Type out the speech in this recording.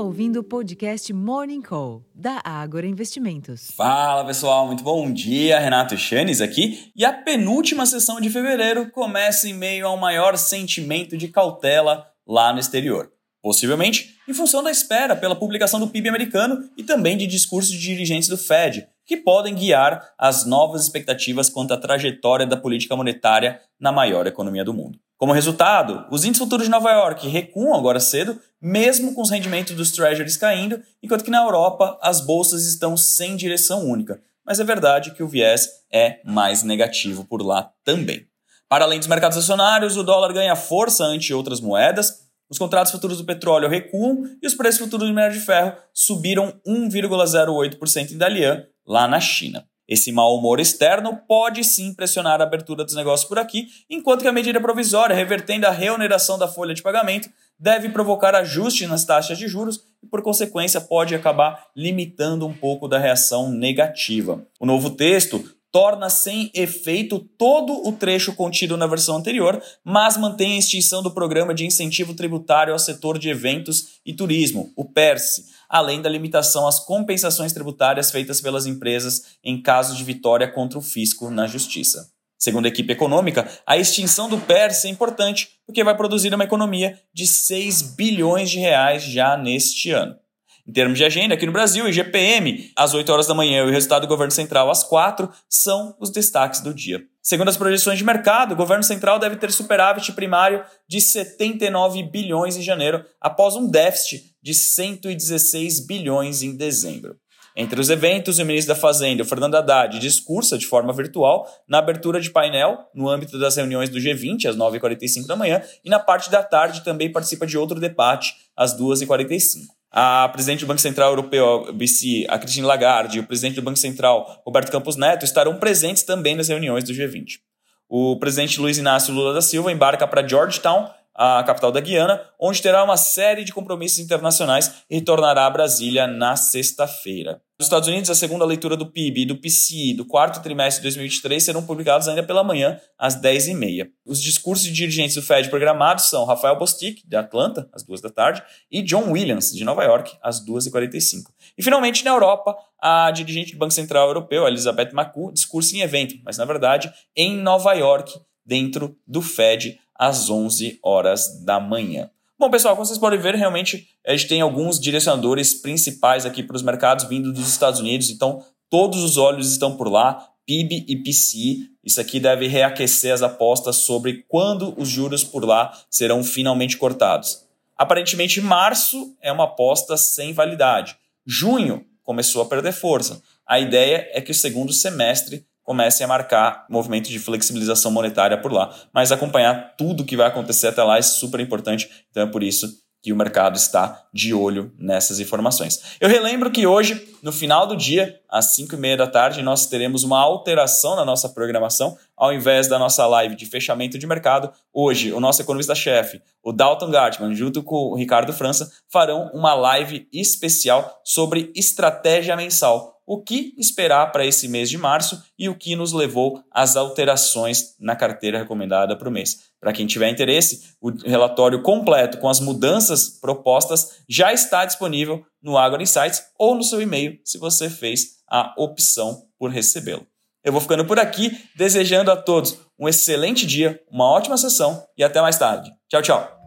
ouvindo o podcast Morning Call, da Ágora Investimentos. Fala pessoal, muito bom dia. Renato Chanes aqui. E a penúltima sessão de fevereiro começa em meio ao maior sentimento de cautela lá no exterior. Possivelmente em função da espera pela publicação do PIB americano e também de discursos de dirigentes do Fed, que podem guiar as novas expectativas quanto à trajetória da política monetária na maior economia do mundo. Como resultado, os índices futuros de Nova York recuam agora cedo, mesmo com os rendimentos dos treasuries caindo, enquanto que na Europa as bolsas estão sem direção única. Mas é verdade que o viés é mais negativo por lá também. Para além dos mercados acionários, o dólar ganha força ante outras moedas, os contratos futuros do petróleo recuam e os preços futuros do minério de ferro subiram 1,08% em Dalian, lá na China. Esse mau humor externo pode sim pressionar a abertura dos negócios por aqui, enquanto que a medida provisória, revertendo a reoneração da folha de pagamento, deve provocar ajustes nas taxas de juros e, por consequência, pode acabar limitando um pouco da reação negativa. O novo texto torna sem efeito todo o trecho contido na versão anterior, mas mantém a extinção do programa de incentivo tributário ao setor de eventos e turismo, o PERSE, além da limitação às compensações tributárias feitas pelas empresas em caso de vitória contra o fisco na justiça. Segundo a equipe econômica, a extinção do PERS é importante porque vai produzir uma economia de 6 bilhões de reais já neste ano. Em termos de agenda, aqui no Brasil, IGPM às 8 horas da manhã e o resultado do governo central às 4 são os destaques do dia. Segundo as projeções de mercado, o governo central deve ter superávit primário de 79 bilhões em janeiro, após um déficit de 116 bilhões em dezembro. Entre os eventos, o ministro da Fazenda, Fernando Haddad, discursa de forma virtual na abertura de painel, no âmbito das reuniões do G20, às 9h45 da manhã, e na parte da tarde também participa de outro debate, às 2h45. A presidente do Banco Central Europeu, BC, a Christine Lagarde, e o presidente do Banco Central, Roberto Campos Neto, estarão presentes também nas reuniões do G20. O presidente Luiz Inácio Lula da Silva embarca para Georgetown a capital da Guiana, onde terá uma série de compromissos internacionais e retornará a Brasília na sexta-feira. Nos Estados Unidos, a segunda leitura do PIB e do PCI do quarto trimestre de 2023 serão publicados ainda pela manhã, às 10h30. Os discursos de dirigentes do Fed programados são Rafael Bostic, de Atlanta, às 2 da tarde, e John Williams, de Nova York, às 2h45. E, finalmente, na Europa, a dirigente do Banco Central Europeu, Elizabeth Macu, discursa em evento, mas, na verdade, em Nova York, dentro do Fed, às 11 horas da manhã. Bom, pessoal, como vocês podem ver, realmente a gente tem alguns direcionadores principais aqui para os mercados vindo dos Estados Unidos, então todos os olhos estão por lá, PIB e PCI. Isso aqui deve reaquecer as apostas sobre quando os juros por lá serão finalmente cortados. Aparentemente, março é uma aposta sem validade. Junho começou a perder força. A ideia é que o segundo semestre comecem a marcar movimento de flexibilização monetária por lá. Mas acompanhar tudo que vai acontecer até lá é super importante, então é por isso que o mercado está de olho nessas informações. Eu relembro que hoje, no final do dia, às 5 e meia da tarde, nós teremos uma alteração na nossa programação. Ao invés da nossa live de fechamento de mercado, hoje o nosso economista-chefe, o Dalton Gartman, junto com o Ricardo França, farão uma live especial sobre estratégia mensal o que esperar para esse mês de março e o que nos levou às alterações na carteira recomendada para o mês. Para quem tiver interesse, o relatório completo com as mudanças propostas já está disponível no Agro Insights ou no seu e-mail, se você fez a opção por recebê-lo. Eu vou ficando por aqui, desejando a todos um excelente dia, uma ótima sessão e até mais tarde. Tchau, tchau.